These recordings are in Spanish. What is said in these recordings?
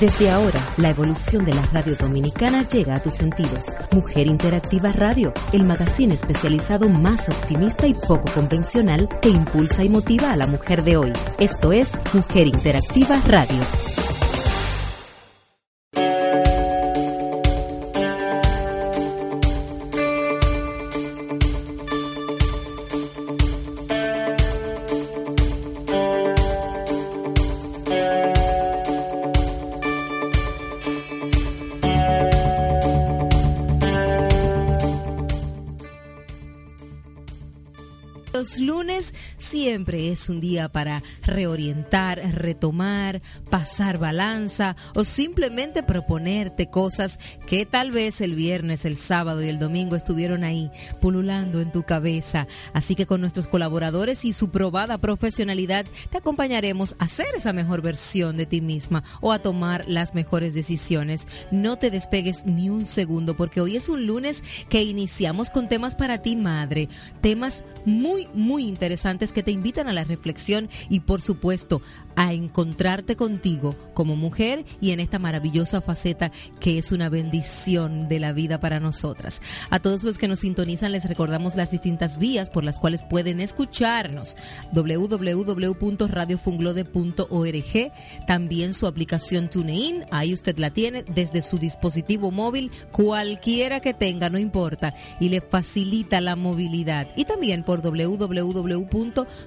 Desde ahora, la evolución de la radio dominicana llega a tus sentidos. Mujer Interactiva Radio, el magazine especializado más optimista y poco convencional que impulsa y motiva a la mujer de hoy. Esto es Mujer Interactiva Radio. Siempre es un día para reorientar, retomar, pasar balanza o simplemente proponerte cosas que tal vez el viernes, el sábado y el domingo estuvieron ahí pululando en tu cabeza. Así que con nuestros colaboradores y su probada profesionalidad te acompañaremos a ser esa mejor versión de ti misma o a tomar las mejores decisiones. No te despegues ni un segundo porque hoy es un lunes que iniciamos con temas para ti madre, temas muy muy, interesantes que te invitan a la reflexión y por supuesto a encontrarte contigo como mujer y en esta maravillosa faceta que es una bendición de la vida para nosotras. A todos los que nos sintonizan les recordamos las distintas vías por las cuales pueden escucharnos. www.radiofunglode.org, también su aplicación TuneIn, ahí usted la tiene desde su dispositivo móvil, cualquiera que tenga, no importa, y le facilita la movilidad. Y también por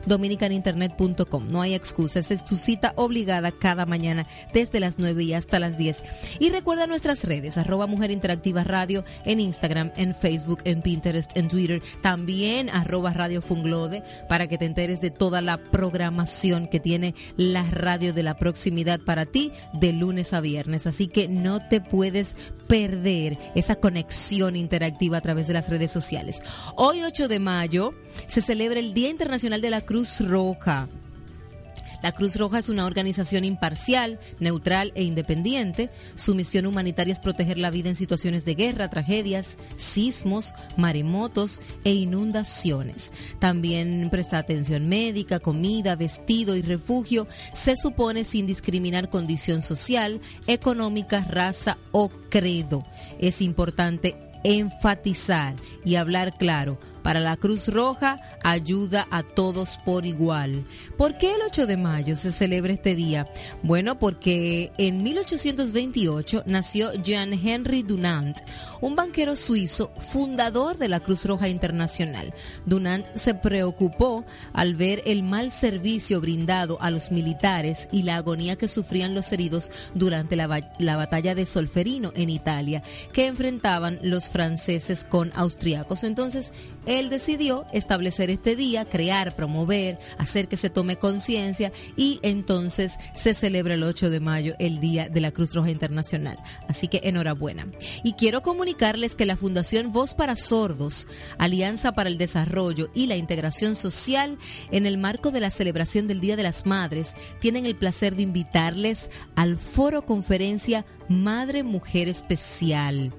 www.dominicanainternet.com. No hay excusas, es tu cita obligada cada mañana desde las 9 y hasta las 10. Y recuerda nuestras redes, arroba Mujer Interactiva Radio en Instagram, en Facebook, en Pinterest, en Twitter, también arroba Radio Funglode para que te enteres de toda la programación que tiene la radio de la proximidad para ti de lunes a viernes. Así que no te puedes perder esa conexión interactiva a través de las redes sociales. Hoy 8 de mayo se celebra el Día Internacional de la Cruz Roja. La Cruz Roja es una organización imparcial, neutral e independiente. Su misión humanitaria es proteger la vida en situaciones de guerra, tragedias, sismos, maremotos e inundaciones. También presta atención médica, comida, vestido y refugio. Se supone sin discriminar condición social, económica, raza o credo. Es importante enfatizar y hablar claro para la Cruz Roja ayuda a todos por igual. ¿Por qué el 8 de mayo se celebra este día? Bueno, porque en 1828 nació Jean Henry Dunant, un banquero suizo fundador de la Cruz Roja Internacional. Dunant se preocupó al ver el mal servicio brindado a los militares y la agonía que sufrían los heridos durante la, la batalla de Solferino en Italia, que enfrentaban los franceses con austriacos. Entonces, él decidió establecer este día, crear, promover, hacer que se tome conciencia y entonces se celebra el 8 de mayo, el Día de la Cruz Roja Internacional. Así que enhorabuena. Y quiero comunicarles que la Fundación Voz para Sordos, Alianza para el Desarrollo y la Integración Social, en el marco de la celebración del Día de las Madres, tienen el placer de invitarles al foro conferencia Madre Mujer Especial.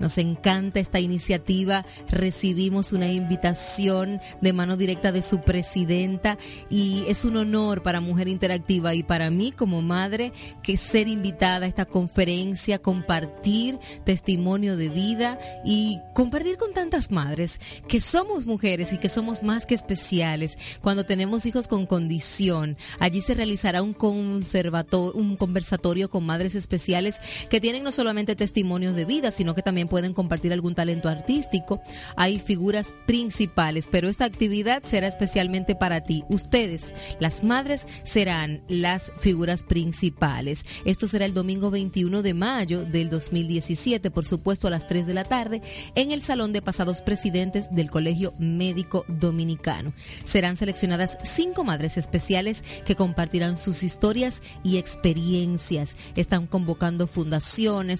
Nos encanta esta iniciativa. Recibimos una invitación de mano directa de su presidenta y es un honor para Mujer Interactiva y para mí como madre que ser invitada a esta conferencia, compartir testimonio de vida y compartir con tantas madres que somos mujeres y que somos más que especiales. Cuando tenemos hijos con condición, allí se realizará un conservatorio, un conversatorio con madres especiales que tienen no solamente testimonios de vida, sino que también pueden compartir algún talento artístico. Hay figuras principales, pero esta actividad será especialmente para ti. Ustedes, las madres, serán las figuras principales. Esto será el domingo 21 de mayo del 2017, por supuesto a las 3 de la tarde, en el Salón de Pasados Presidentes del Colegio Médico Dominicano. Serán seleccionadas cinco madres especiales que compartirán sus historias y experiencias. Están convocando fundaciones,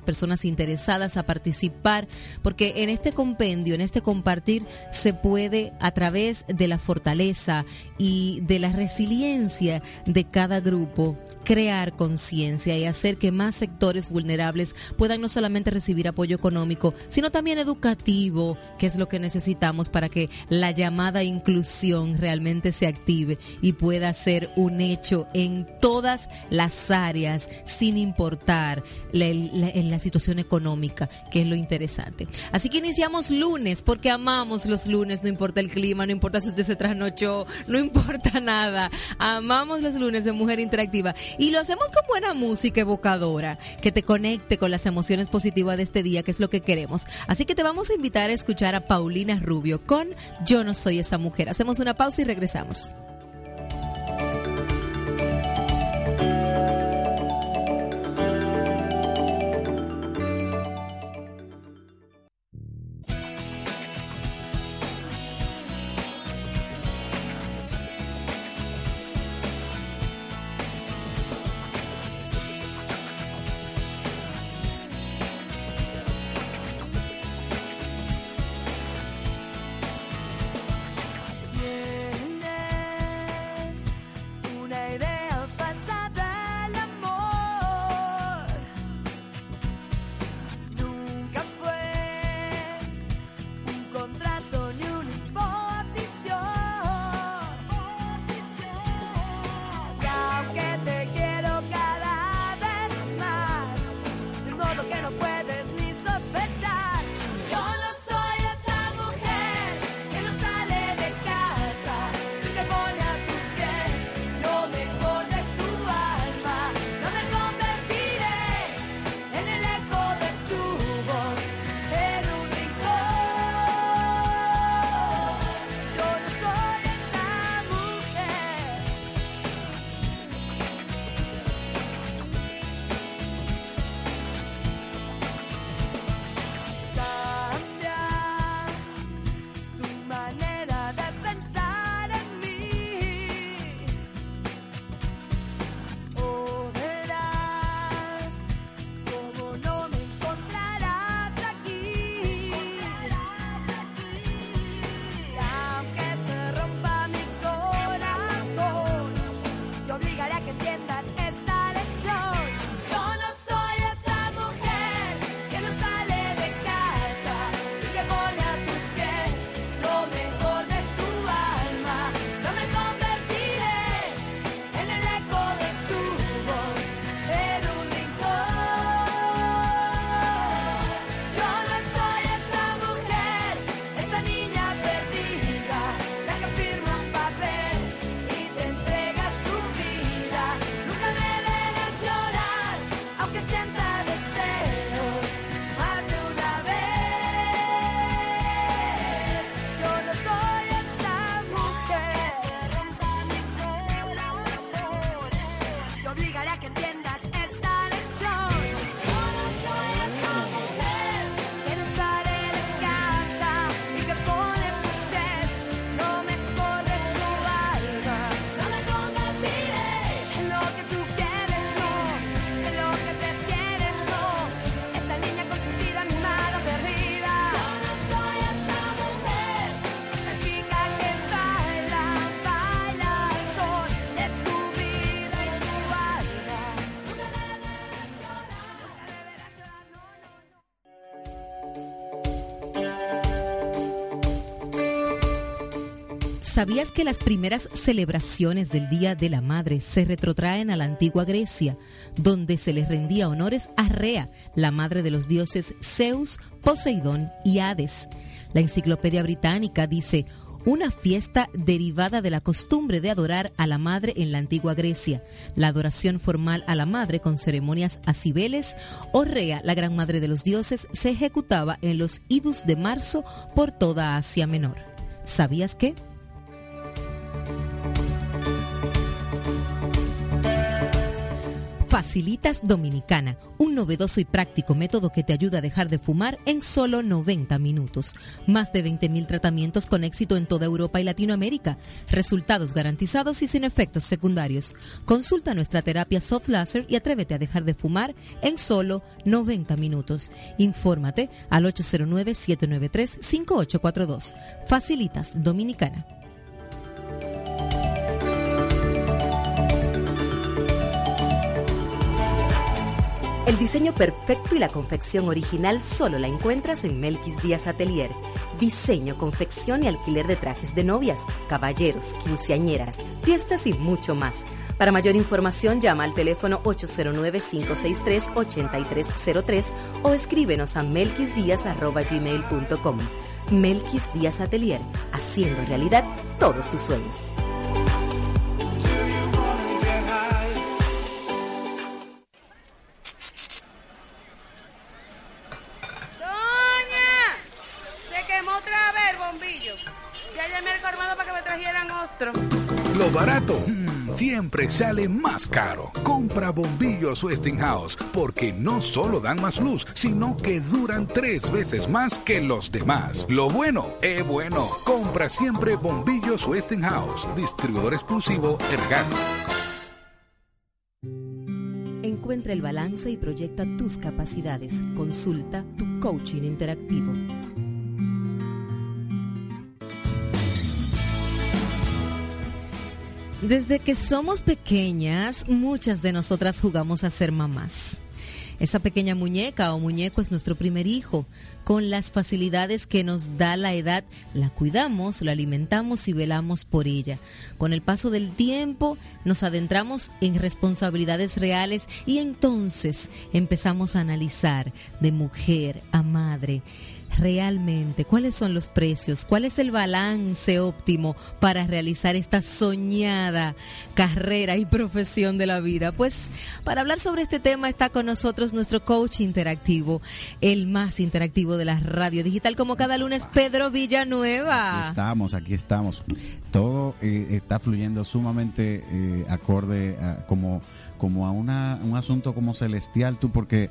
personas interesadas a participar, porque en este compendio, en este compartir, se puede a través de la fortaleza y de la resiliencia de cada grupo crear conciencia y hacer que más sectores vulnerables puedan no solamente recibir apoyo económico, sino también educativo, que es lo que necesitamos para que la llamada inclusión realmente se active y pueda ser un hecho en todas las áreas, sin importar la, la situación económica, que es lo interesante. Así que iniciamos lunes, porque amamos los lunes, no importa el clima, no importa si usted se trasnochó, no importa nada. Amamos los lunes de Mujer Interactiva. Y lo hacemos con buena música evocadora, que te conecte con las emociones positivas de este día, que es lo que queremos. Así que te vamos a invitar a escuchar a Paulina Rubio con Yo no soy esa mujer. Hacemos una pausa y regresamos. ¿Sabías que las primeras celebraciones del Día de la Madre se retrotraen a la antigua Grecia, donde se les rendía honores a Rea, la madre de los dioses Zeus, Poseidón y Hades? La Enciclopedia Británica dice, una fiesta derivada de la costumbre de adorar a la madre en la antigua Grecia, la adoración formal a la madre con ceremonias a Cibeles o Rea, la gran madre de los dioses, se ejecutaba en los idus de marzo por toda Asia Menor. ¿Sabías qué? Facilitas Dominicana, un novedoso y práctico método que te ayuda a dejar de fumar en solo 90 minutos. Más de 20.000 tratamientos con éxito en toda Europa y Latinoamérica. Resultados garantizados y sin efectos secundarios. Consulta nuestra terapia soft laser y atrévete a dejar de fumar en solo 90 minutos. Infórmate al 809-793-5842. Facilitas Dominicana. El diseño perfecto y la confección original solo la encuentras en Melquis Díaz Atelier. Diseño, confección y alquiler de trajes de novias, caballeros, quinceañeras, fiestas y mucho más. Para mayor información llama al teléfono 809-563-8303 o escríbenos a melquisdíaz.gmail.com. Melquis Díaz Atelier, haciendo realidad todos tus sueños. Siempre sale más caro. Compra bombillos Westinghouse porque no solo dan más luz, sino que duran tres veces más que los demás. Lo bueno es bueno. Compra siempre bombillos Westinghouse, distribuidor exclusivo Ergan. Encuentra el balance y proyecta tus capacidades. Consulta tu coaching interactivo. Desde que somos pequeñas, muchas de nosotras jugamos a ser mamás. Esa pequeña muñeca o muñeco es nuestro primer hijo. Con las facilidades que nos da la edad, la cuidamos, la alimentamos y velamos por ella. Con el paso del tiempo, nos adentramos en responsabilidades reales y entonces empezamos a analizar de mujer a madre realmente cuáles son los precios, cuál es el balance óptimo para realizar esta soñada carrera y profesión de la vida. Pues para hablar sobre este tema está con nosotros nuestro coach interactivo, el más interactivo de la radio digital, como cada lunes, Pedro Villanueva. Aquí estamos, aquí estamos. Todo eh, está fluyendo sumamente eh, acorde a, como, como a una, un asunto como celestial, tú, porque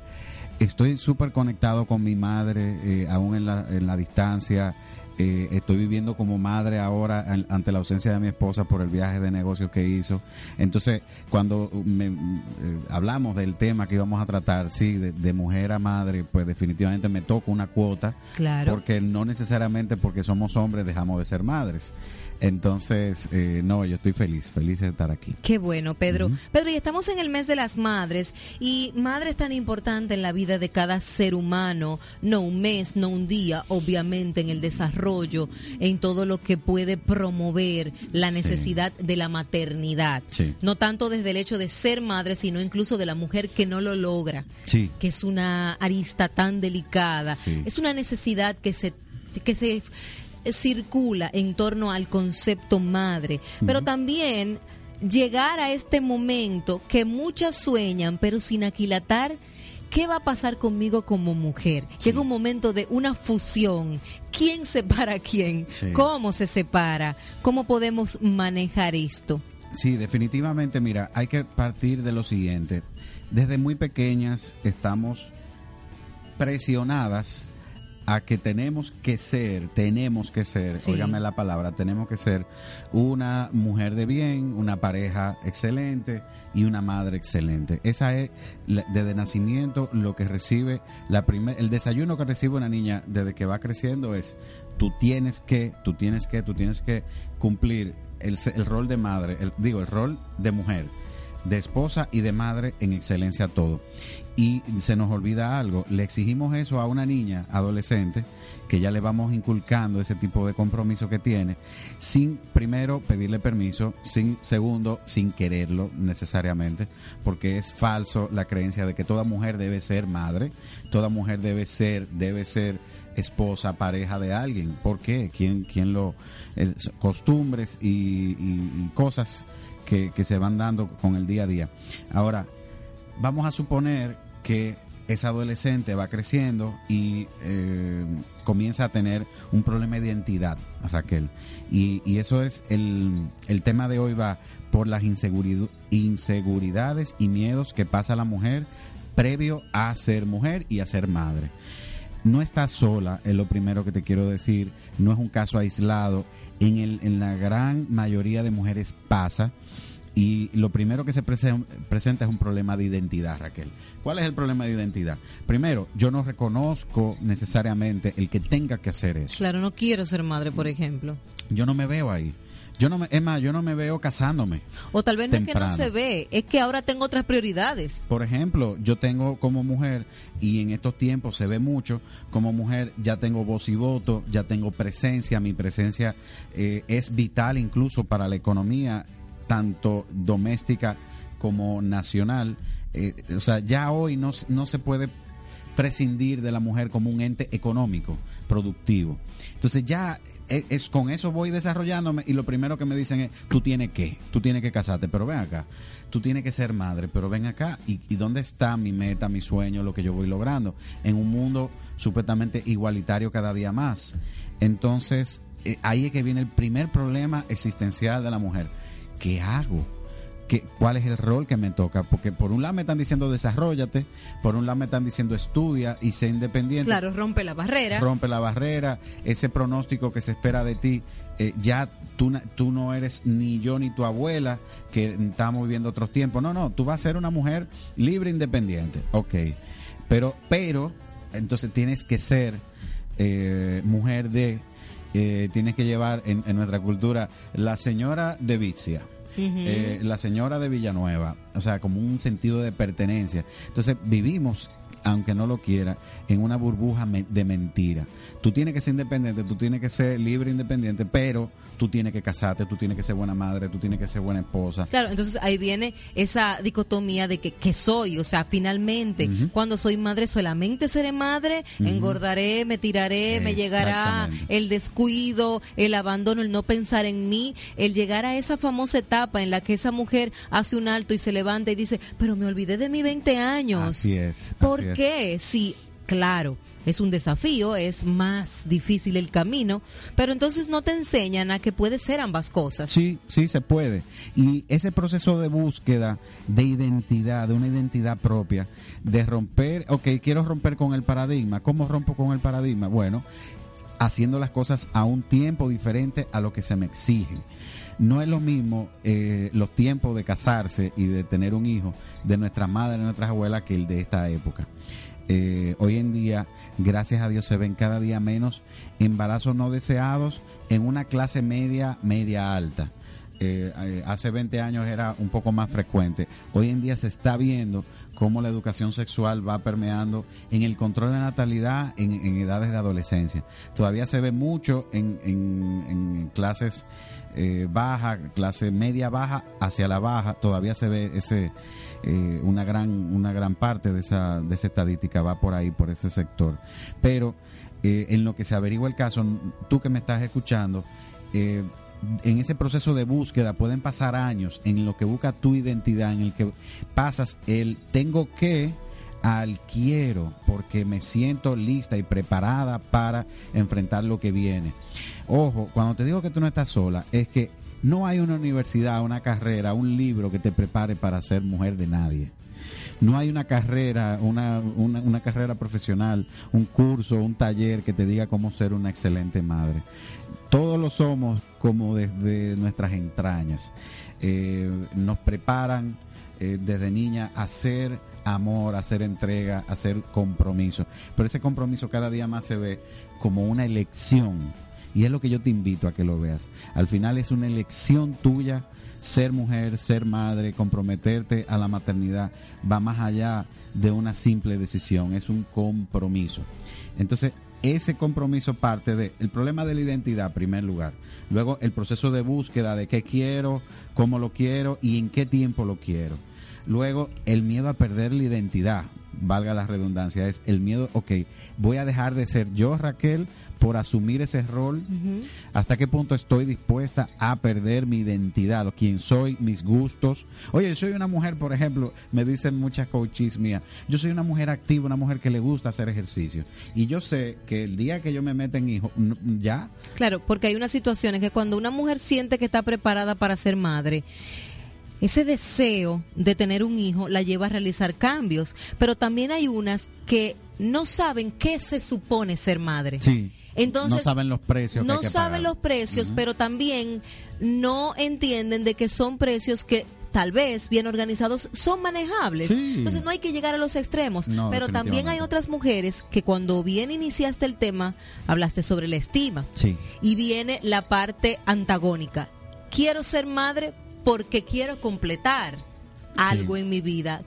estoy súper conectado con mi madre, eh, aún en la, en la distancia. Eh, estoy viviendo como madre ahora ante la ausencia de mi esposa por el viaje de negocios que hizo. Entonces, cuando me, eh, hablamos del tema que íbamos a tratar, sí, de, mujer a madre, pues definitivamente me toca una cuota. Claro. Porque no necesariamente porque somos hombres dejamos de ser madres. Entonces, eh, no, yo estoy feliz, feliz de estar aquí. Qué bueno, Pedro. Pedro, y estamos en el mes de las madres y madre es tan importante en la vida de cada ser humano, no un mes, no un día, obviamente en el desarrollo, en todo lo que puede promover la necesidad de la maternidad. No tanto desde el hecho de ser madre, sino incluso de la mujer que no lo logra, sí. que es una arista tan delicada. Es una necesidad que se que se circula en torno al concepto madre, pero también llegar a este momento que muchas sueñan, pero sin aquilatar. ¿Qué va a pasar conmigo como mujer? Llega un momento de una fusión. ¿Quién separa a quién? ¿Cómo se separa? ¿Cómo podemos manejar esto? Sí, definitivamente, mira, hay que partir de lo siguiente. Desde muy pequeñas estamos presionadas a que tenemos que ser, tenemos que ser, óigame la palabra, tenemos que ser una mujer de bien, una pareja excelente y una madre excelente. Esa es desde nacimiento lo que recibe la primer, el desayuno que recibe una niña desde que va creciendo es tú tienes que, tú tienes que, tú tienes que cumplir el, el rol de madre, el, digo, el rol de mujer de esposa y de madre en excelencia todo. Y se nos olvida algo, le exigimos eso a una niña adolescente, que ya le vamos inculcando ese tipo de compromiso que tiene, sin primero pedirle permiso, sin segundo, sin quererlo necesariamente, porque es falso la creencia de que toda mujer debe ser madre, toda mujer debe ser, debe ser esposa, pareja de alguien. ¿Por qué? ¿Quién, quién lo... costumbres y cosas que, se van dando con el día a día. Ahora, vamos a suponer que esa adolescente va creciendo y eh, comienza a tener un problema de identidad, Raquel. Y, y eso es el, el, tema de hoy va por las inseguridades y miedos que pasa la mujer previo a ser mujer y a ser madre. No está sola, es lo primero que te quiero decir, no es un caso aislado, en, el, en la gran mayoría de mujeres pasa y lo primero que se presenta es un problema de identidad, Raquel. ¿Cuál es el problema de identidad? Primero, yo no reconozco necesariamente el que tenga que hacer eso. Claro, no quiero ser madre, por ejemplo. Yo no me veo ahí. Yo no me, es más, yo no me veo casándome. O tal vez no es que no se ve, es que ahora tengo otras prioridades. Por ejemplo, yo tengo como mujer, y en estos tiempos se ve mucho, como mujer ya tengo voz y voto, ya tengo presencia, mi presencia eh, es vital incluso para la economía tanto doméstica como nacional. Eh, o sea, ya hoy no, no se puede prescindir de la mujer como un ente económico, productivo. Entonces ya eh, es, con eso voy desarrollándome y lo primero que me dicen es, tú tienes que, tú tienes que casarte, pero ven acá, tú tienes que ser madre, pero ven acá, ¿y, dónde está mi meta, mi sueño, lo que yo voy logrando? En un mundo supuestamente igualitario cada día más. Entonces, eh, ahí es que viene el primer problema existencial de la mujer ¿qué hago? ¿Qué, ¿Cuál es el rol que me toca? Porque por un lado me están diciendo desarrollate, por un lado me están diciendo estudia y sé independiente. Claro, rompe la barrera. Rompe la barrera, ese pronóstico que se espera de ti, eh, ya tú, tú no eres ni yo ni tu abuela, que estamos viviendo otros tiempos. No, no, tú vas a ser una mujer libre, independiente. Ok, pero, pero, entonces tienes que ser eh, mujer de eh, tienes que llevar en, nuestra cultura la señora de Vizia. Eh, la señora de Villanueva, o sea, como un sentido de pertenencia. Entonces vivimos aunque no lo quiera, en una burbuja de mentira. Tú tienes que ser independiente, tú tienes que ser libre, independiente, pero tú tienes que casarte, tú tienes que ser buena madre, tú tienes que ser buena esposa. Claro, entonces ahí viene esa dicotomía de que, que soy, o sea, finalmente, cuando soy madre solamente seré madre, engordaré, me tiraré, me llegará el descuido, el abandono, el no pensar en mí, el llegar a esa famosa etapa en la que esa mujer hace un alto y se levanta y dice, pero me olvidé de mis 20 años. Así es. ¿Por qué? Sí, claro es un desafío, es más difícil el camino, pero entonces no te enseñan a que puede ser ambas cosas. Sí, sí, se puede. Y ese proceso de búsqueda de identidad, de una identidad propia, de romper, ok, quiero romper con el paradigma. ¿Cómo rompo con el paradigma? Bueno, haciendo las cosas a un tiempo diferente a lo que se me exige. No es lo mismo eh, los tiempos de casarse y de tener un hijo de nuestra madre, de nuestras abuelas, que el de esta época. Eh, hoy en día, gracias a Dios, se ven cada día menos embarazos no deseados en una clase media, media alta. Eh, eh, hace 20 años era un poco más frecuente. Hoy en día se está viendo cómo la educación sexual va permeando en el control de natalidad en, edades de adolescencia. Todavía se ve mucho en, en clases eh, baja, clase media baja hacia la baja, todavía se ve ese eh, una gran una gran parte de esa de esa estadística va por ahí por ese sector. Pero eh, en lo que se averigua el caso, tú que me estás escuchando, en ese proceso de búsqueda pueden pasar años en lo que busca tu identidad, en el que pasas el tengo que al quiero porque me siento lista y preparada para enfrentar lo que viene. Ojo, cuando te digo que tú no estás sola, es que no hay una universidad, una carrera, un libro que te prepare para ser mujer de nadie. No hay una carrera, una, una, carrera profesional, un curso, un taller que te diga cómo ser una excelente madre. Todos lo somos como desde nuestras entrañas. Eh, nos preparan eh, desde niña a ser amor, hacer entrega, hacer compromiso. Pero ese compromiso cada día más se ve como una elección. Y es lo que yo te invito a que lo veas. Al final es una elección tuya ser mujer, ser madre, comprometerte a la maternidad. Va más allá de una simple decisión, es un compromiso. Entonces, ese compromiso parte de el problema de la identidad, en primer lugar. Luego, el proceso de búsqueda de qué quiero, cómo lo quiero y en qué tiempo lo quiero Luego, el miedo a perder la identidad. valga la redundancia, es el miedo, ok, voy a dejar de ser yo, Raquel, por asumir ese rol. ¿Hasta qué punto estoy dispuesta a perder mi identidad, o quién soy, mis gustos? Oye, yo soy una mujer, por ejemplo, me dicen muchas coaches mías, yo soy una mujer activa, una mujer que le gusta hacer ejercicio. Y yo sé que el día que yo me meta en hijo, ya. Claro, porque hay unas situaciones que cuando una mujer siente que está preparada para ser madre, ese deseo de tener un hijo la lleva a realizar cambios, pero también hay unas que no saben qué se supone ser madre. Sí. Entonces, no saben los precios. No saben los precios, pero también no entienden de que son precios que tal vez bien organizados son manejables. Entonces no hay que llegar a los extremos. pero también hay otras mujeres que cuando bien iniciaste el tema, hablaste sobre la estima. Sí. Y viene la parte antagónica. Quiero ser madre porque quiero completar algo en mi vida.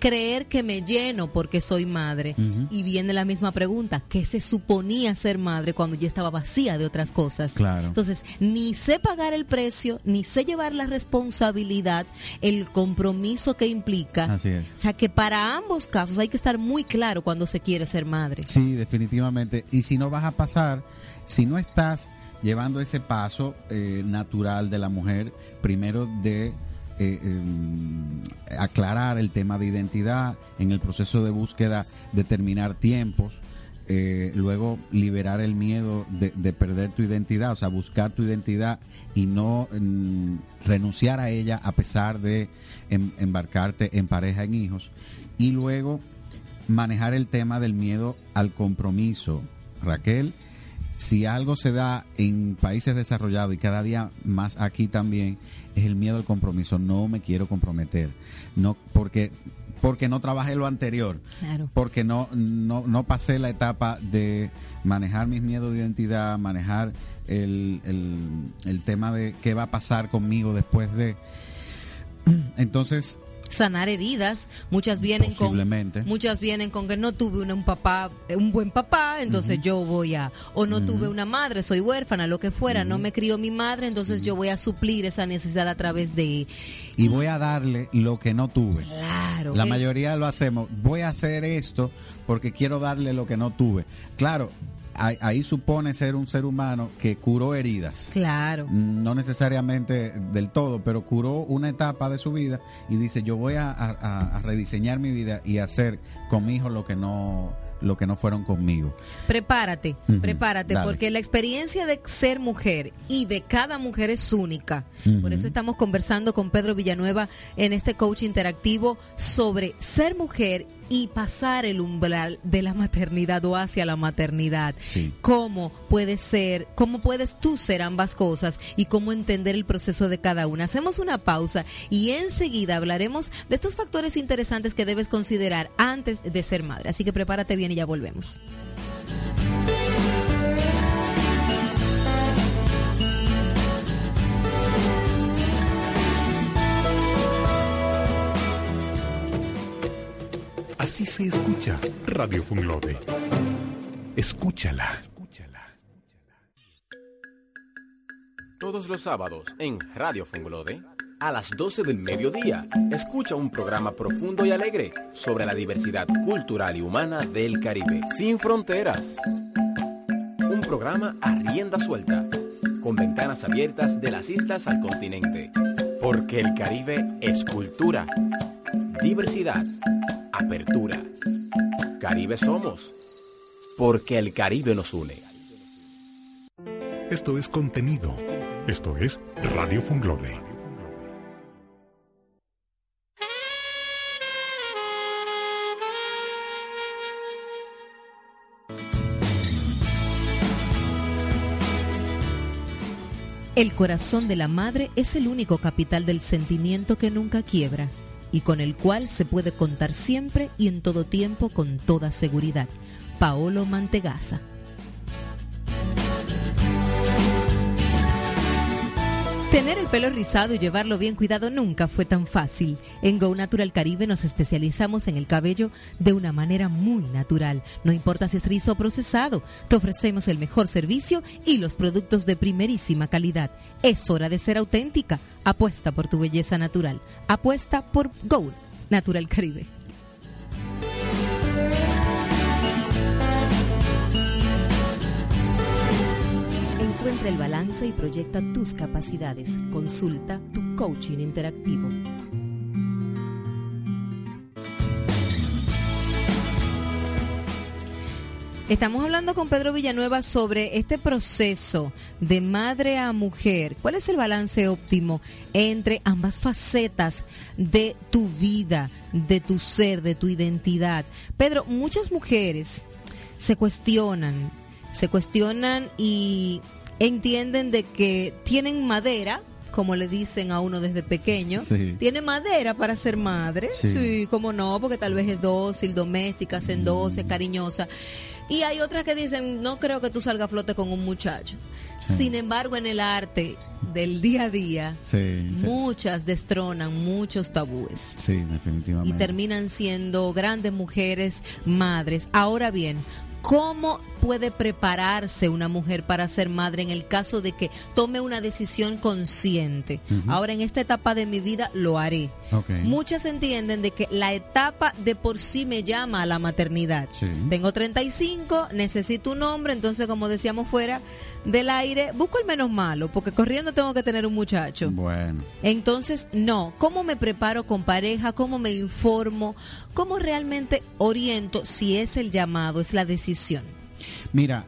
Creer que me lleno porque soy madre. Y viene la misma pregunta, ¿qué se suponía ser madre cuando yo estaba vacía de otras cosas? Claro. Entonces, ni sé pagar el precio, ni sé llevar la responsabilidad, el compromiso que implica. Así es. O sea, que para ambos casos hay que estar muy claro cuando se quiere ser madre. Sí, definitivamente. Y si no vas a pasar, si no estás llevando ese paso eh, natural de la mujer, primero de eh, em, aclarar el tema de identidad, en el proceso de búsqueda determinar tiempos, eh, luego liberar el miedo de, perder tu identidad, o sea, buscar tu identidad y no mm, renunciar a ella a pesar de em, embarcarte en pareja, en hijos, y luego manejar el tema del miedo al compromiso. Raquel, si algo se da en países desarrollados y cada día más aquí también, es el miedo al compromiso. No me quiero comprometer. No, porque porque no trabajé lo anterior, porque no, no, no pasé la etapa de manejar mis miedos de identidad, manejar el, el, el tema de qué va a pasar conmigo después de... Entonces, sanar heridas. Muchas vienen con muchas vienen con que no tuve un, papá, un buen papá, entonces yo voy a o no tuve una madre, soy huérfana, lo que fuera, no me crió mi madre, entonces yo voy a suplir esa necesidad a través de y voy a darle lo que no tuve. Claro. La mayoría lo hacemos. Voy a hacer esto porque quiero darle lo que no tuve. Claro, ahí, supone ser un ser humano que curó heridas. Claro. No necesariamente del todo, pero curó una etapa de su vida y dice, yo voy a, rediseñar mi vida y hacer con mi hijo lo que no lo que no fueron conmigo. Prepárate, prepárate, porque la experiencia de ser mujer y de cada mujer es única. Por eso estamos conversando con Pedro Villanueva en este coach interactivo sobre ser mujer y pasar el umbral de la maternidad o hacia la maternidad. ¿Cómo puede ser, cómo puedes tú ser ambas cosas y cómo entender el proceso de cada una? Hacemos una pausa y enseguida hablaremos de estos factores interesantes que debes considerar antes de ser madre. Así que prepárate bien y ya volvemos. Se escucha Radio Funglode. Escúchala. Todos los sábados en Radio Funglode, a las 12 del mediodía, escucha un programa profundo y alegre sobre la diversidad cultural y humana del Caribe, sin fronteras. Un programa a rienda suelta, con ventanas abiertas de las islas al continente. Porque el Caribe es cultura, diversidad apertura. Caribe somos, porque el Caribe nos une. Esto es contenido. Esto es Radio Funglode. El corazón de la madre es el único capital del sentimiento que nunca quiebra y con el cual se puede contar siempre y en todo tiempo con toda seguridad. Paolo Mantegazza. Tener el pelo rizado y llevarlo bien cuidado nunca fue tan fácil. En Go Natural Caribe nos especializamos en el cabello de una manera muy natural. No importa si es rizo o procesado, te ofrecemos el mejor servicio y los productos de primerísima calidad. Es hora de ser auténtica. Apuesta por tu belleza natural. Apuesta por Go Natural Caribe. Encuentra el balance y proyecta tus capacidades. Consulta tu coaching interactivo. Estamos hablando con Pedro Villanueva sobre este proceso de madre a mujer. ¿Cuál es el balance óptimo entre ambas facetas de tu vida, de tu ser, de tu identidad? Pedro, muchas mujeres se cuestionan, se cuestionan y entienden de que tienen madera, como le dicen a uno desde pequeño, tiene madera para ser madre, sí. sí, como no, porque tal vez es dócil, doméstica, sendosa, cariñosa. Y hay otras que dicen, no creo que tú salgas a flote con un muchacho. Sin embargo, en el arte del día a día, muchas destronan muchos tabúes. Sí, definitivamente. Y terminan siendo grandes mujeres, madres. Ahora bien, ¿Cómo puede prepararse una mujer para ser madre en el caso de que tome una decisión consciente? Ahora en esta etapa de mi vida lo haré. Muchas entienden de que la etapa de por sí me llama a la maternidad. Tengo 35, necesito un hombre, entonces como decíamos fuera del aire, busco el menos malo, porque corriendo tengo que tener un muchacho. Bueno. Entonces, no, ¿cómo me preparo con pareja? ¿Cómo me informo? ¿Cómo realmente oriento si es el llamado, es la decisión? Mira,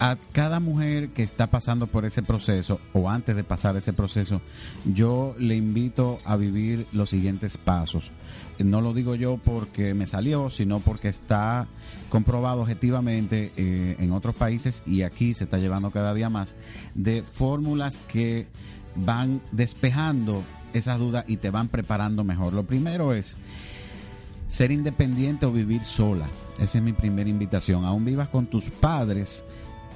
a cada mujer que está pasando por ese proceso o antes de pasar ese proceso, yo le invito a vivir los siguientes pasos. No lo digo yo porque me salió, sino porque está comprobado objetivamente eh, en otros países y aquí se está llevando cada día más de fórmulas que van despejando esas dudas y te van preparando mejor. Lo primero es ser independiente o vivir sola. Esa es mi primera invitación. Aún vivas con tus padres,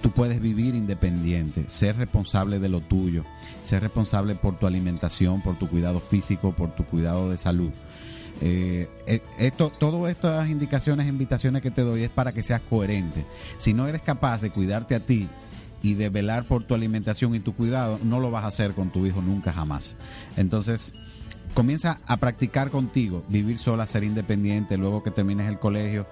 tú puedes vivir independiente, ser responsable de lo tuyo, ser responsable por tu alimentación, por tu cuidado físico, por tu cuidado de salud. Eh, eh, esto, todas estas indicaciones, invitaciones que te doy es para que seas coherente. Si no eres capaz de cuidarte a ti y de velar por tu alimentación y tu cuidado, no lo vas a hacer con tu hijo nunca jamás. Entonces, comienza a practicar contigo, vivir sola, ser independiente, luego que termines el colegio,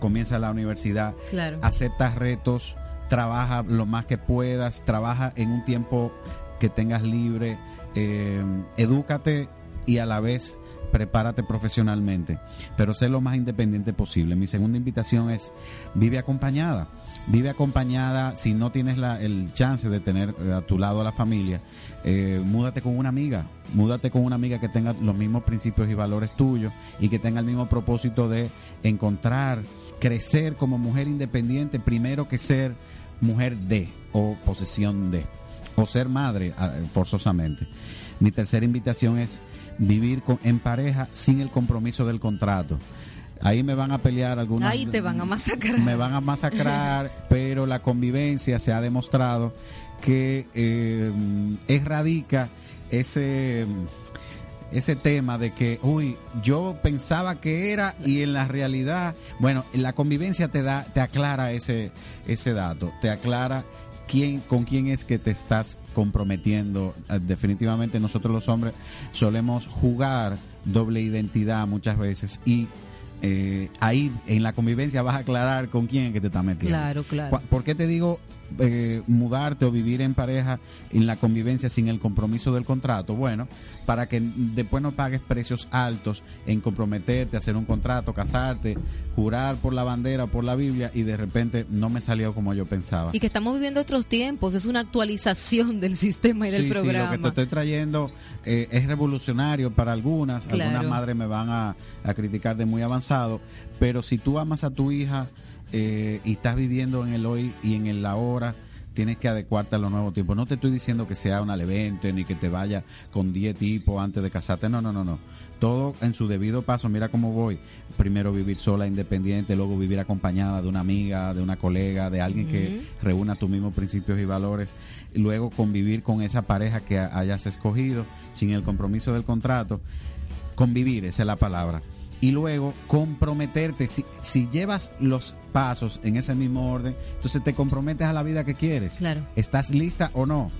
comienza la universidad, aceptas retos, trabaja lo más que puedas, trabaja en un tiempo que tengas libre, eh, edúcate y a la vez prepárate profesionalmente, pero sé lo más independiente posible. Mi segunda invitación es vive acompañada. Vive acompañada, si no tienes la, el chance de tener eh, a tu lado a la familia, eh, múdate con una amiga, múdate con una amiga que tenga los mismos principios y valores tuyos y que tenga el mismo propósito de encontrar, crecer como mujer independiente, primero que ser mujer de o posesión de o ser madre ah, forzosamente. Mi tercera invitación es vivir con, en pareja sin el compromiso del contrato. Ahí me van a pelear algunas. Ahí te van a masacrar. Me van a masacrar, pero la convivencia se ha demostrado que eh, erradica ese ese tema de que, uy, yo pensaba que era y en la realidad, bueno, la convivencia te da, te aclara ese, ese dato, te aclara quién, con quién es que te estás comprometiendo. Eh, definitivamente nosotros los hombres solemos jugar doble identidad muchas veces y eh, ahí en la convivencia vas a aclarar con quién es que te está metiendo. Claro, claro. ¿Por qué te digo eh, mudarte o vivir en pareja en la convivencia sin el compromiso del contrato? Bueno, para que después no pagues precios altos en comprometerte, hacer un contrato, casarte, jurar por la bandera o por la Biblia y de repente no me salió como yo pensaba. Y que estamos viviendo otros tiempos, es una actualización del sistema y del programa. Sí, lo que te estoy trayendo eh, es revolucionario para algunas, algunas madres me van a, a criticar de muy avanzado, pero si tú amas a tu hija, eh, y estás viviendo en el hoy y en el ahora, tienes que adecuarte a los nuevos tiempos. No te estoy diciendo que sea una levente ni que te vaya con 10 tipos antes de casarte. No, no, no, no. Todo en su debido paso. Mira cómo voy. Primero vivir sola, independiente, luego vivir acompañada de una amiga, de una colega, de alguien que reúna tus mismos principios y valores. luego convivir con esa pareja que hayas escogido sin el compromiso del contrato. Convivir, esa es la palabra y luego comprometerte. Si, si llevas los pasos en ese mismo orden, entonces te comprometes a la vida que quieres. Claro. ¿Estás lista o no?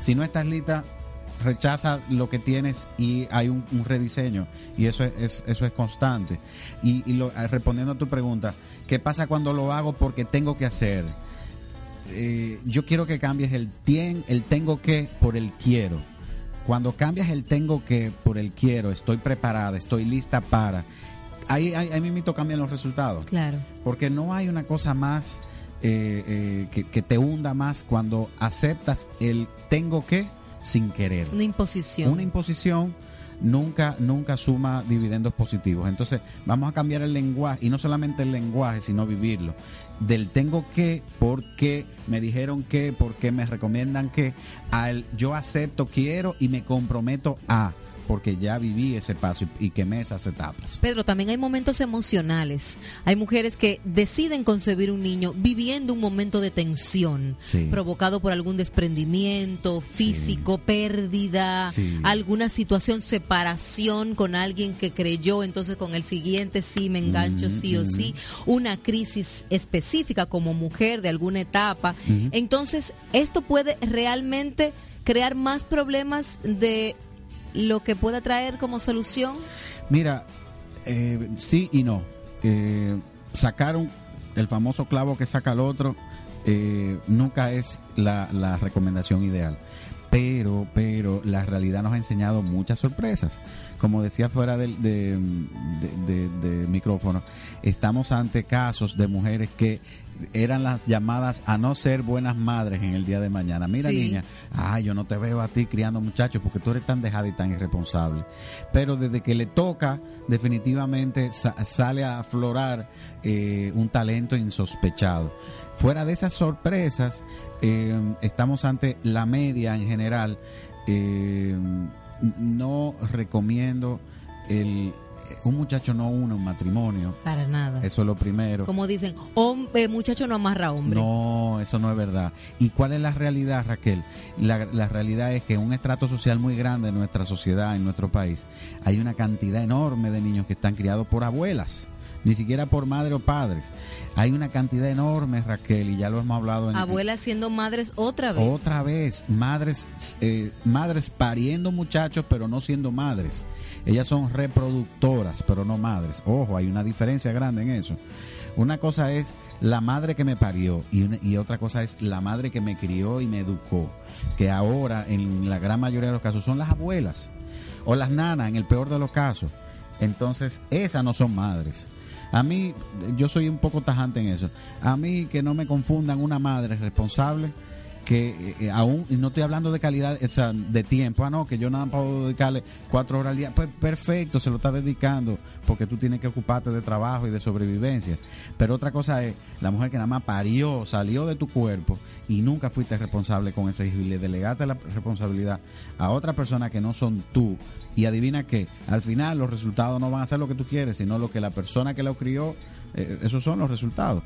Si no estás lista, rechaza lo que tienes y hay un, rediseño y eso es, eso es constante. Y, y lo, respondiendo a tu pregunta, ¿qué pasa cuando lo hago porque tengo que hacer? eh, yo quiero que cambies el tien, el tengo que por el quiero. Cuando cambias el tengo que por el quiero, estoy preparada, estoy lista para, ahí, ahí, ahí mismo cambian los resultados. Claro. Porque no hay una cosa más eh, eh, que, que te hunda más cuando aceptas el tengo que sin querer. Una imposición. Una imposición nunca, nunca suma dividendos positivos. Entonces, vamos a cambiar el lenguaje, y no solamente el lenguaje, sino vivirlo. Del tengo que, porque me dijeron que, porque me recomiendan que, al yo acepto, quiero y me comprometo a porque ya viví ese paso y, y, quemé esas etapas. Pedro, también hay momentos emocionales. Hay mujeres que deciden concebir un niño viviendo un momento de tensión, Sí. provocado por algún desprendimiento físico, pérdida, Sí. alguna situación, separación con alguien que creyó, entonces con el siguiente sí me engancho, Mm, sí o sí, una crisis específica como mujer de alguna etapa. Entonces, esto puede realmente crear más problemas de lo que pueda traer como solución. Mira, eh, sí y no. Eh, sacar un- el famoso clavo que saca el otro eh, nunca es la, la recomendación ideal. Pero, pero la realidad nos ha enseñado muchas sorpresas. Como decía fuera del de, de- de- de micrófono, estamos ante casos de mujeres que eran las llamadas a no ser buenas madres en el día de mañana. Mira, Sí. niña, ah, yo no te veo a ti criando muchachos porque tú eres tan dejada y tan irresponsable. Pero desde que le toca, definitivamente sa- sale a aflorar eh, un talento insospechado. Fuera de esas sorpresas, eh, estamos ante la media en general. Eh, no recomiendo el un muchacho no une un matrimonio. Para nada. Eso es lo primero. Como dicen, hombre, muchacho no amarra hombre. No, eso no es verdad. ¿Y cuál es la realidad, Raquel? La, la realidad es que en un estrato social muy grande en nuestra sociedad, en nuestro país, hay una cantidad enorme de niños que están criados por abuelas, ni siquiera por madre o padres. Hay una cantidad enorme, Raquel, y ya lo hemos hablado en Abuelas siendo madres otra vez. otra vez, madres, eh, madres pariendo muchachos, pero no siendo madres. Ellas son reproductoras, pero no madres. Ojo, hay una diferencia grande en eso. Una cosa es la madre que me parió y, otra cosa es la madre que me crió y me educó. Que ahora, en la gran mayoría de los casos, son las abuelas o las nanas, en el peor de los casos. Entonces, esas no son madres. A mí, yo soy un poco tajante en eso. A mí que no me confundan una madre responsable que eh, eh, aún, no estoy hablando de calidad, o sea, de tiempo, ah, no, que yo nada puedo dedicarle cuatro horas al día, pues perfecto, se lo está dedicando, porque tú tienes que ocuparte de trabajo y de sobrevivencia. Pero otra cosa es la mujer que nada más parió, salió de tu cuerpo y nunca fuiste responsable con ese hijo y le delegaste la responsabilidad a otra persona que no son tú. Y adivina qué, al final los resultados no van a ser lo que tú quieres, sino lo que la persona que lo crió, eh, esos son los resultados.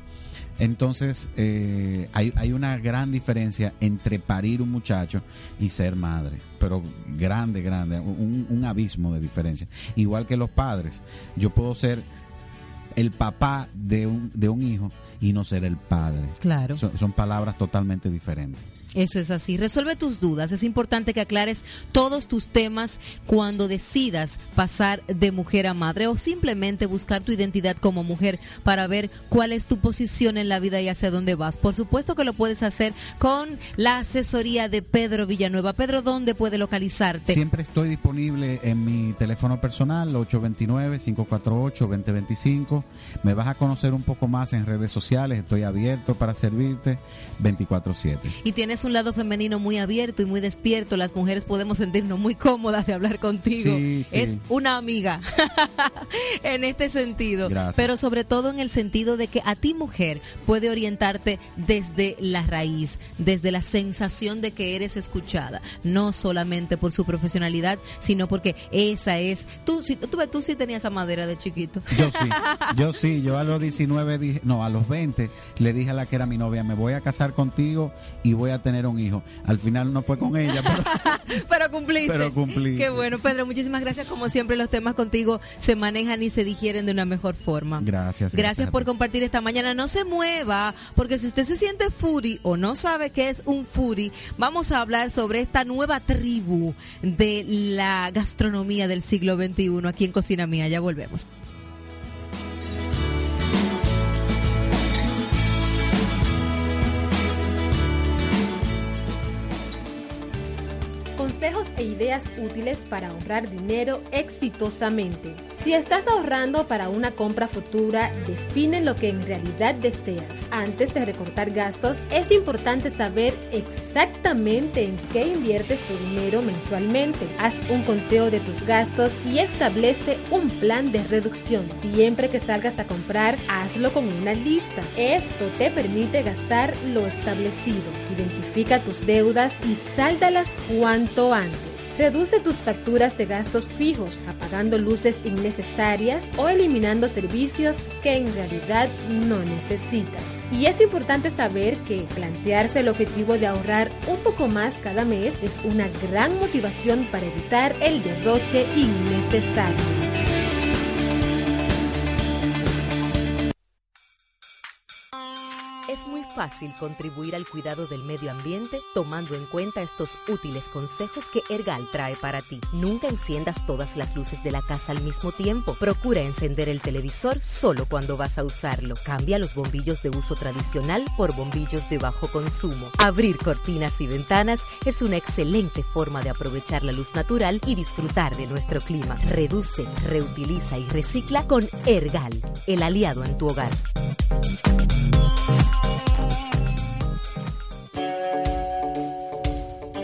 Entonces, eh, hay, hay una gran diferencia entre parir un muchacho y ser madre, pero grande, grande, un, un abismo de diferencia. Igual que los padres, yo puedo ser el papá de un, de un hijo y no ser el padre. Claro. Son palabras totalmente diferentes. Eso es así. Resuelve tus dudas. Es importante que aclares todos tus temas cuando decidas pasar de mujer a madre o simplemente buscar tu identidad como mujer para ver cuál es tu posición en la vida y hacia dónde vas. Por supuesto que lo puedes hacer con la asesoría de Pedro Villanueva. Pedro, ¿dónde puede localizarte? Siempre estoy disponible en mi teléfono personal, 829-548-2025. Me vas a conocer un poco más en redes sociales. Estoy abierto para servirte 24-7. y tienes un lado femenino muy abierto y muy despierto. Las mujeres podemos sentirnos muy cómodas de hablar contigo. Sí, sí. Es una amiga en este sentido. Gracias. Pero sobre todo en el sentido de que a ti mujer puede orientarte desde la raíz, desde la sensación de que eres escuchada, no solamente por su profesionalidad, sino porque esa es tú sí tú, tú sí tenías esa madera de chiquito. Yo sí, yo sí, yo a los 19, dije, no, a los 20 le dije a la que era mi novia, me voy a casar contigo y voy a tener un hijo. Al final no fue con ella, pero Pero cumpliste. Pero cumplí. Qué bueno, Pedro. Muchísimas gracias. Como siempre, los temas contigo se manejan y se digieren de una mejor forma. gracias. Gracias por ti. compartir esta mañana. No se mueva, porque si usted se siente furi o no sabe qué es un furi, vamos a hablar sobre esta nueva tribu de la gastronomía del siglo XXI aquí en Cocina Mía. Ya volvemos. Consejos e ideas útiles para ahorrar dinero exitosamente. Si estás ahorrando para una compra futura, define lo que en realidad deseas. Antes de recortar gastos, es importante saber exactamente en qué inviertes tu dinero mensualmente. Haz un conteo de tus gastos y establece un plan de reducción. Siempre que salgas a comprar, hazlo con una lista. Esto te permite gastar lo establecido. Identifica tus deudas y sáldalas cuanto antes. Reduce tus facturas de gastos fijos, apagando luces innecesarias o eliminando servicios que en realidad no necesitas. Y es importante saber que plantearse el objetivo de ahorrar un poco más cada mes es una gran motivación para evitar el derroche innecesario. Es muy fácil contribuir al cuidado del medio ambiente tomando en cuenta estos útiles consejos que Ergal trae para ti. Nunca enciendas todas las luces de la casa al mismo tiempo. Procura encender el televisor solo cuando vas a usarlo. Cambia los bombillos de uso tradicional por bombillos de bajo consumo. Abrir cortinas y ventanas es una excelente forma de aprovechar la luz natural y disfrutar de nuestro clima. Reduce, reutiliza y recicla con Ergal, el aliado en tu hogar.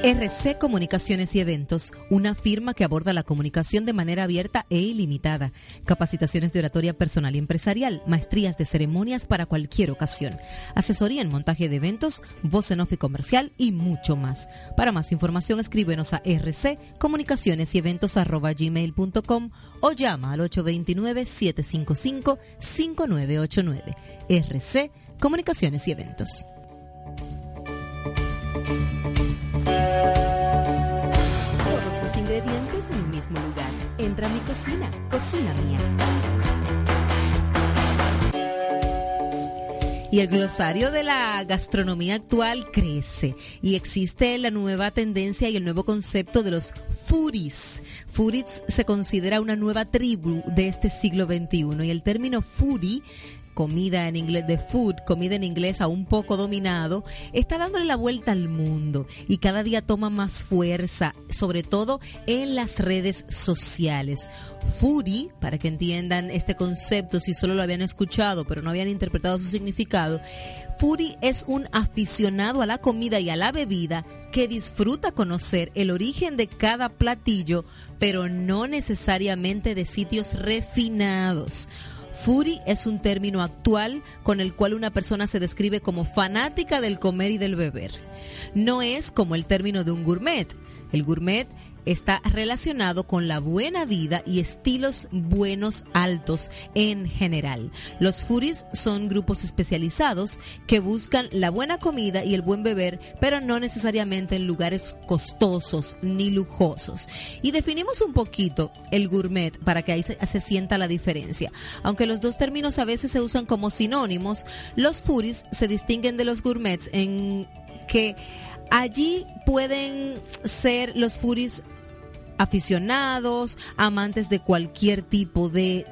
RC Comunicaciones y Eventos, una firma que aborda la comunicación de manera abierta e ilimitada. Capacitaciones de oratoria personal y empresarial, maestrías de ceremonias para cualquier ocasión, asesoría en montaje de eventos, voz en off y comercial y mucho más. Para más información escríbenos a rc comunicaciones y eventos o llama al 829-755-5989. RC Comunicaciones y Eventos. Todos los ingredientes en un mismo lugar. Entra a mi cocina, cocina mía. Y el glosario de la gastronomía actual crece y existe la nueva tendencia y el nuevo concepto de los foodies. Foodies se considera una nueva tribu de este siglo XXI y el término foodie comida en inglés, de food, comida en inglés aún poco dominado, está dándole la vuelta al mundo y cada día toma más fuerza, sobre todo en las redes sociales. Foodie, para que entiendan este concepto si solo lo habían escuchado pero no habían interpretado su significado, foodie es un aficionado a la comida y a la bebida que disfruta conocer el origen de cada platillo, pero no necesariamente de sitios refinados. Foodie es un término actual con el cual una persona se describe como fanática del comer y del beber. No es como el término de un gourmet. El gourmet está relacionado con la buena vida y estilos buenos altos en general. Los foodies son grupos especializados que buscan la buena comida y el buen beber, pero no necesariamente en lugares costosos ni lujosos. Y definimos un poquito el gourmet para que ahí se, sienta la diferencia. Aunque los dos términos a veces se usan como sinónimos, los foodies se distinguen de los gourmets en que allí pueden ser los foodies aficionados, amantes de cualquier tipo de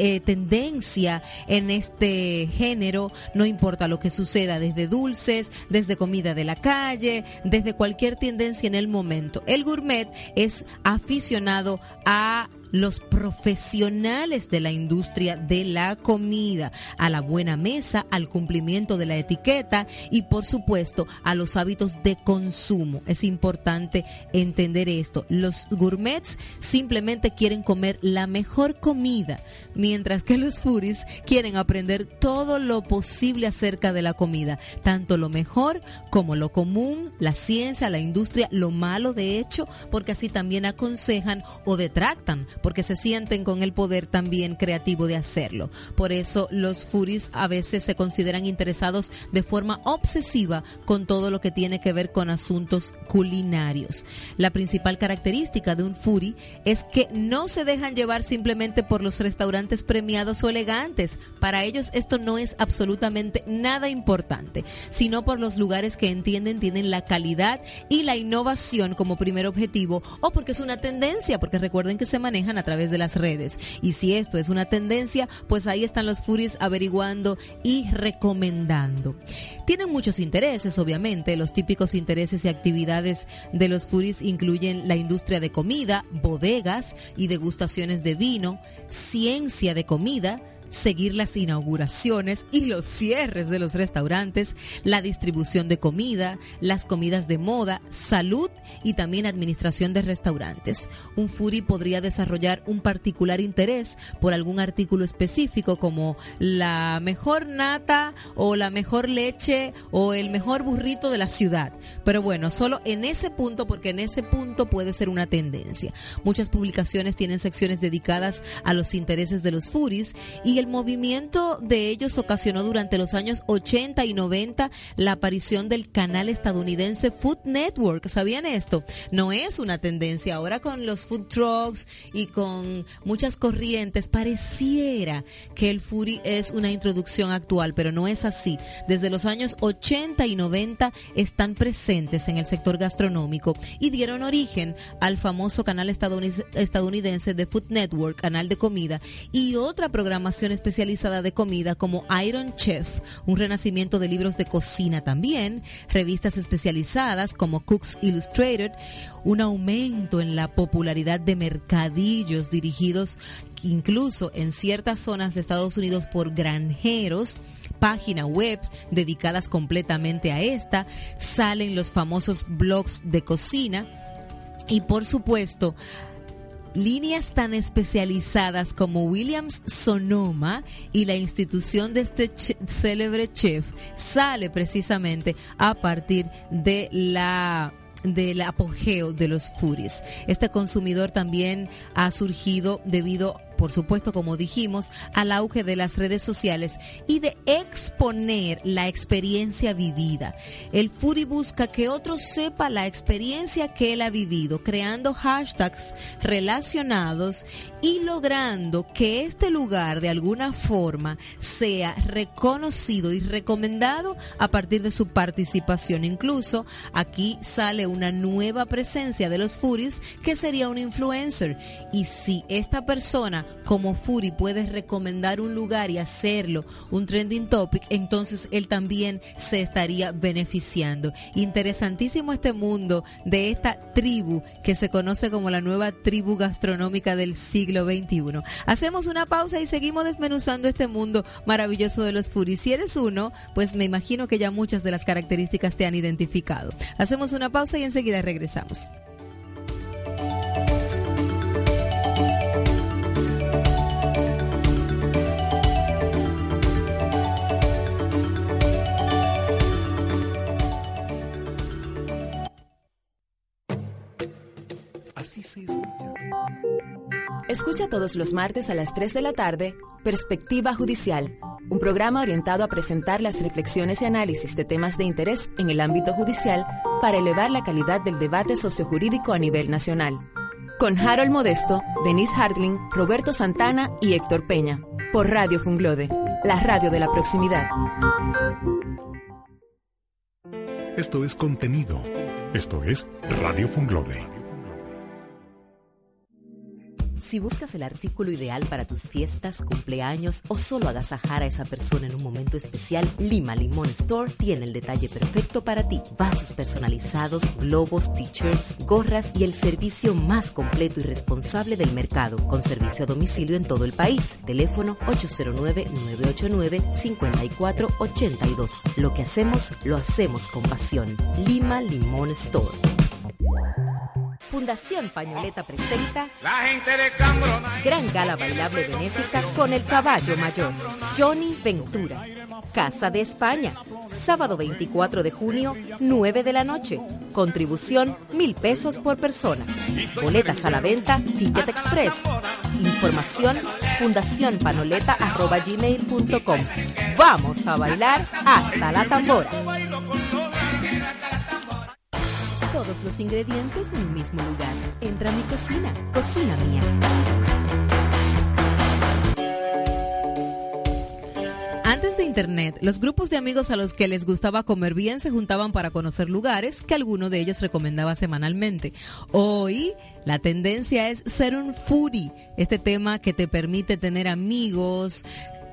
eh, tendencia en este género, no importa lo que suceda, desde dulces, desde comida de la calle, desde cualquier tendencia en el momento. El gourmet es aficionado a los profesionales de la industria de la comida, a la buena mesa, al cumplimiento de la etiqueta y por supuesto a los hábitos de consumo. Es importante entender esto. Los gourmets simplemente quieren comer la mejor comida, mientras que los furis quieren aprender todo lo posible acerca de la comida, tanto lo mejor como lo común, la ciencia, la industria, lo malo de hecho, porque así también aconsejan o detractan porque se sienten con el poder también creativo de hacerlo. Por eso los furis a veces se consideran interesados de forma obsesiva con todo lo que tiene que ver con asuntos culinarios. La principal característica de un furi es que no se dejan llevar simplemente por los restaurantes premiados o elegantes. Para ellos esto no es absolutamente nada importante, sino por los lugares que entienden tienen la calidad y la innovación como primer objetivo o porque es una tendencia, porque recuerden que se maneja a través de las redes. Y si esto es una tendencia, pues ahí están los furis averiguando y recomendando. Tienen muchos intereses, obviamente. Los típicos intereses y actividades de los furis incluyen la industria de comida, bodegas y degustaciones de vino, ciencia de comida, seguir las inauguraciones y los cierres de los restaurantes, la distribución de comida, las comidas de moda, salud y también administración de restaurantes. Un Furi podría desarrollar un particular interés por algún artículo específico como la mejor nata o la mejor leche o el mejor burrito de la ciudad. Pero bueno, solo en ese punto, porque en ese punto puede ser una tendencia. Muchas publicaciones tienen secciones dedicadas a los intereses de los Furis y el movimiento de ellos ocasionó durante los años 80 y 90 la aparición del canal estadounidense Food Network. ¿Sabían esto? No es una tendencia. Ahora con los food trucks y con muchas corrientes pareciera que el foodie es una introducción actual, pero no es así. Desde los años 80 y 90 están presentes en el sector gastronómico y dieron origen al famoso canal estadounidense de Food Network, canal de comida, y otra programación especializada de comida como Iron Chef, un renacimiento de libros de cocina también, revistas especializadas como Cooks Illustrated, un aumento en la popularidad de mercadillos dirigidos incluso en ciertas zonas de Estados Unidos por granjeros, páginas web dedicadas completamente a esta, salen los famosos blogs de cocina y por supuesto líneas tan especializadas como Williams Sonoma y la institución de este célebre chef sale precisamente a partir de la del apogeo de los furis. Este consumidor también ha surgido debido por supuesto, como dijimos, al auge de las redes sociales y de exponer la experiencia vivida. El Furi busca que otros sepa la experiencia que él ha vivido, creando hashtags relacionados y logrando que este lugar de alguna forma sea reconocido y recomendado a partir de su participación. Incluso aquí sale una nueva presencia de los Furis que sería un influencer. Y si esta persona como Fury puede recomendar un lugar y hacerlo un trending topic, entonces él también se estaría beneficiando. Interesantísimo este mundo de esta tribu que se conoce como la nueva tribu gastronómica del siglo XXI. Hacemos una pausa y seguimos desmenuzando este mundo maravilloso de los Fury. Si eres uno, pues me imagino que ya muchas de las características te han identificado. Hacemos una pausa y enseguida regresamos. Escucha. todos los martes a las 3 de la tarde Perspectiva Judicial, un programa orientado a presentar las reflexiones y análisis de temas de interés en el ámbito judicial para elevar la calidad del debate sociojurídico a nivel nacional. Con Harold Modesto, Denise Hartling, Roberto Santana y Héctor Peña. Por Radio Funglode, la radio de la proximidad. Esto es contenido. Esto es Radio Funglode. Si buscas el artículo ideal para tus fiestas, cumpleaños o solo agasajar a esa persona en un momento especial, Lima Limón Store tiene el detalle perfecto para ti. Vasos personalizados, globos, t-shirts, gorras y el servicio más completo y responsable del mercado, con servicio a domicilio en todo el país. Teléfono 809-989-5482. Lo que hacemos, lo hacemos con pasión. Lima Limón Store. Fundación Pañoleta presenta La gente de Cambrona. Gran gala bailable benéfica con el caballo mayor, Johnny Ventura. Casa de España, sábado 24 de junio, 9 de la noche. Contribución, mil pesos por persona. Boletas a la venta, Ticket Express. Información, fundacionpanoleta.gmail.com. Vamos a bailar hasta la tambora todos los ingredientes en un mismo lugar. Entra a mi cocina, cocina mía. Antes de Internet, los grupos de amigos a los que les gustaba comer bien se juntaban para conocer lugares que alguno de ellos recomendaba semanalmente. Hoy, la tendencia es ser un foodie, este tema que te permite tener amigos,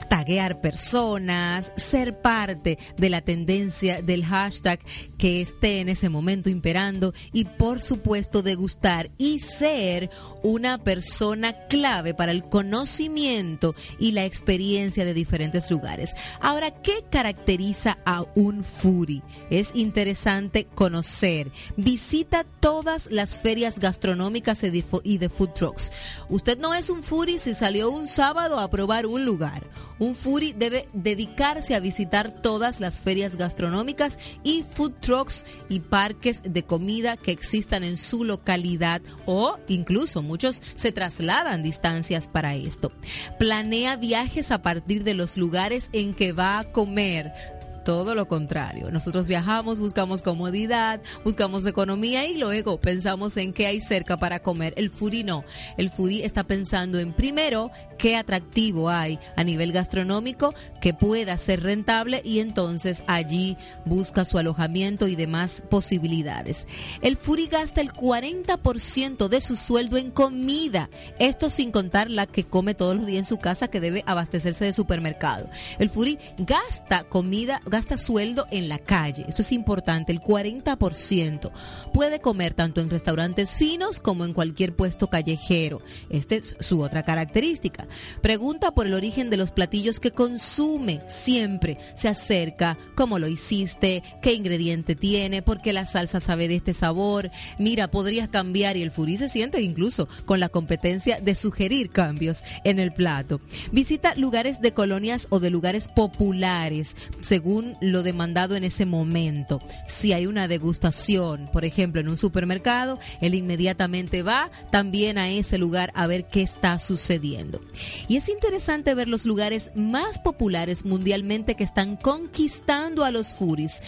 taguear personas, ser parte de la tendencia del hashtag que esté en ese momento imperando y por supuesto degustar y ser una persona clave para el conocimiento y la experiencia de diferentes lugares. Ahora, ¿qué caracteriza a un foodie? Es interesante conocer. Visita todas las ferias gastronómicas y de food trucks. Usted no es un foodie si salió un sábado a probar un lugar un Furi debe dedicarse a visitar todas las ferias gastronómicas y food trucks y parques de comida que existan en su localidad o incluso muchos se trasladan distancias para esto. Planea viajes a partir de los lugares en que va a comer todo lo contrario. Nosotros viajamos, buscamos comodidad, buscamos economía y luego pensamos en qué hay cerca para comer. El foodie no. El foodie está pensando en primero qué atractivo hay a nivel gastronómico que pueda ser rentable y entonces allí busca su alojamiento y demás posibilidades. El foodie gasta el 40% de su sueldo en comida. Esto sin contar la que come todos los días en su casa que debe abastecerse de supermercado. El foodie gasta comida, gasta sueldo en la calle. Esto es importante, el 40%. Puede comer tanto en restaurantes finos como en cualquier puesto callejero. Esta es su otra característica. Pregunta por el origen de los platillos que consume. Siempre se acerca, cómo lo hiciste, qué ingrediente tiene, por qué la salsa sabe de este sabor. Mira, podrías cambiar y el furí se siente incluso con la competencia de sugerir cambios en el plato. Visita lugares de colonias o de lugares populares según lo demandado en ese momento. Si hay una degustación, por ejemplo, en un supermercado, él inmediatamente va también a ese lugar a ver qué está sucediendo. Y es interesante ver los lugares más populares mundialmente que están conquistando a los furis.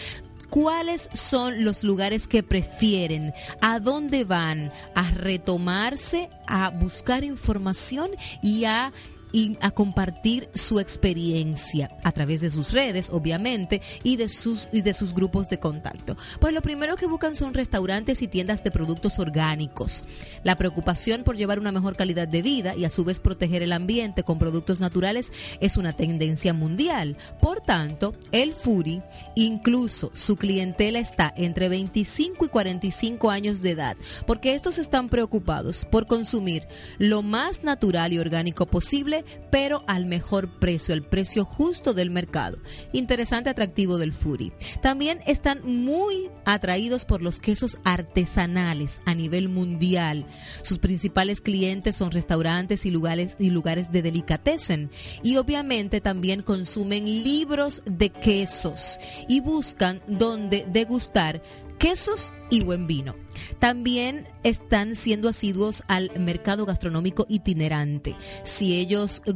Cuáles son los lugares que prefieren, a dónde van, a retomarse, a buscar información y a y a compartir su experiencia a través de sus redes, obviamente, y de sus, y de sus grupos de contacto. Pues lo primero que buscan son restaurantes y tiendas de productos orgánicos. La preocupación por llevar una mejor calidad de vida y a su vez proteger el ambiente con productos naturales es una tendencia mundial. Por tanto, el Furi, incluso su clientela está entre 25 y 45 años de edad, porque estos están preocupados por consumir lo más natural y orgánico posible pero al mejor precio, el precio justo del mercado. Interesante atractivo del Furi. También están muy atraídos por los quesos artesanales a nivel mundial. Sus principales clientes son restaurantes y lugares, y lugares de delicatessen. Y obviamente también consumen libros de quesos y buscan donde degustar quesos y buen vino. También están siendo asiduos al mercado gastronómico itinerante. Si ellos eh,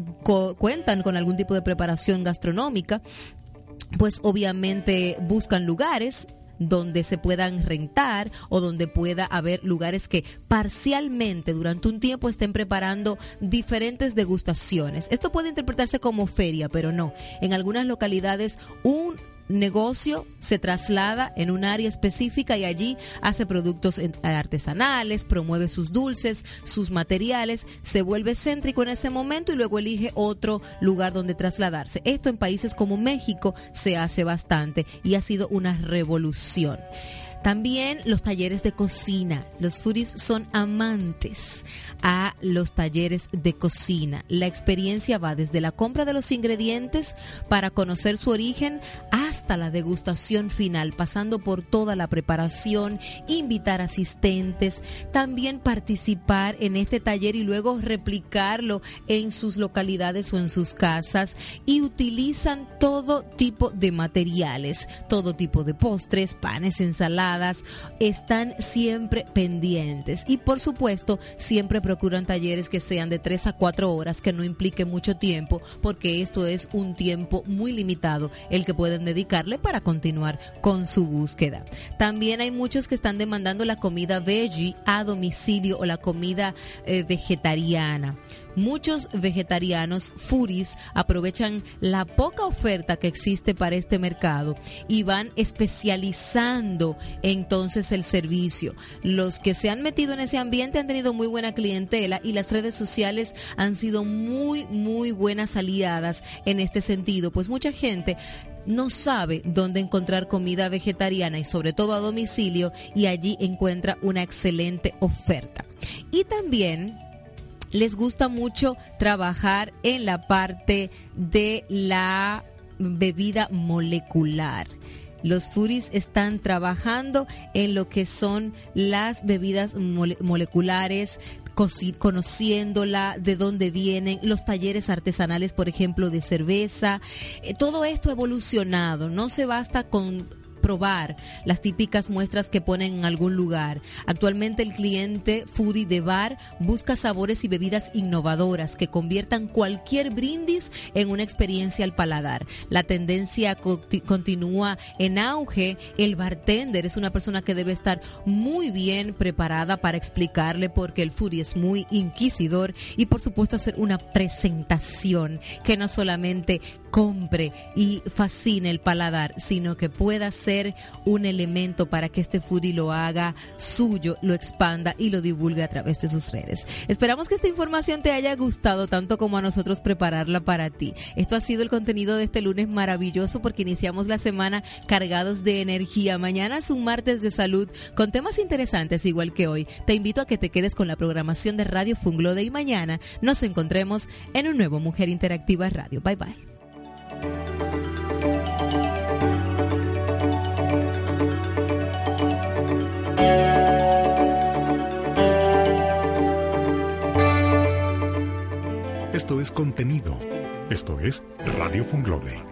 cuentan con algún tipo de preparación gastronómica, pues obviamente buscan lugares donde se puedan rentar o donde pueda haber lugares que parcialmente durante un tiempo estén preparando diferentes degustaciones. Esto puede interpretarse como feria, pero no. En algunas localidades un negocio se traslada en un área específica y allí hace productos artesanales, promueve sus dulces, sus materiales, se vuelve céntrico en ese momento y luego elige otro lugar donde trasladarse. Esto en países como México se hace bastante y ha sido una revolución. También los talleres de cocina. Los foodies son amantes a los talleres de cocina. La experiencia va desde la compra de los ingredientes para conocer su origen hasta la degustación final, pasando por toda la preparación, invitar asistentes, también participar en este taller y luego replicarlo en sus localidades o en sus casas y utilizan todo tipo de materiales, todo tipo de postres, panes, ensaladas están siempre pendientes y por supuesto siempre procuran talleres que sean de 3 a 4 horas, que no implique mucho tiempo, porque esto es un tiempo muy limitado el que pueden dedicarle para continuar con su búsqueda. También hay muchos que están demandando la comida veggie a domicilio o la comida eh, vegetariana. Muchos vegetarianos furis aprovechan la poca oferta que existe para este mercado y van especializando entonces el servicio. Los que se han metido en ese ambiente han tenido muy buena clientela y las redes sociales han sido muy, muy buenas aliadas en este sentido, pues mucha gente no sabe dónde encontrar comida vegetariana y sobre todo a domicilio y allí encuentra una excelente oferta. Y también les gusta mucho trabajar en la parte de la bebida molecular. Los Furis están trabajando en lo que son las bebidas moleculares, conociéndola, de dónde vienen, los talleres artesanales, por ejemplo, de cerveza. Eh, todo esto evolucionado. No se basta con probar las típicas muestras que ponen en algún lugar. Actualmente el cliente Foodie de bar busca sabores y bebidas innovadoras que conviertan cualquier brindis en una experiencia al paladar. La tendencia continúa en auge. El bartender es una persona que debe estar muy bien preparada para explicarle porque el Foodie es muy inquisidor y por supuesto hacer una presentación que no solamente compre y fascine el paladar, sino que pueda ser un elemento para que este foodie lo haga suyo, lo expanda y lo divulgue a través de sus redes. Esperamos que esta información te haya gustado tanto como a nosotros prepararla para ti. Esto ha sido el contenido de este lunes maravilloso porque iniciamos la semana cargados de energía. Mañana es un martes de salud con temas interesantes igual que hoy. Te invito a que te quedes con la programación de Radio Funglode y mañana nos encontremos en un nuevo Mujer Interactiva Radio. Bye bye. Esto es contenido. Esto es Radio Funglobe.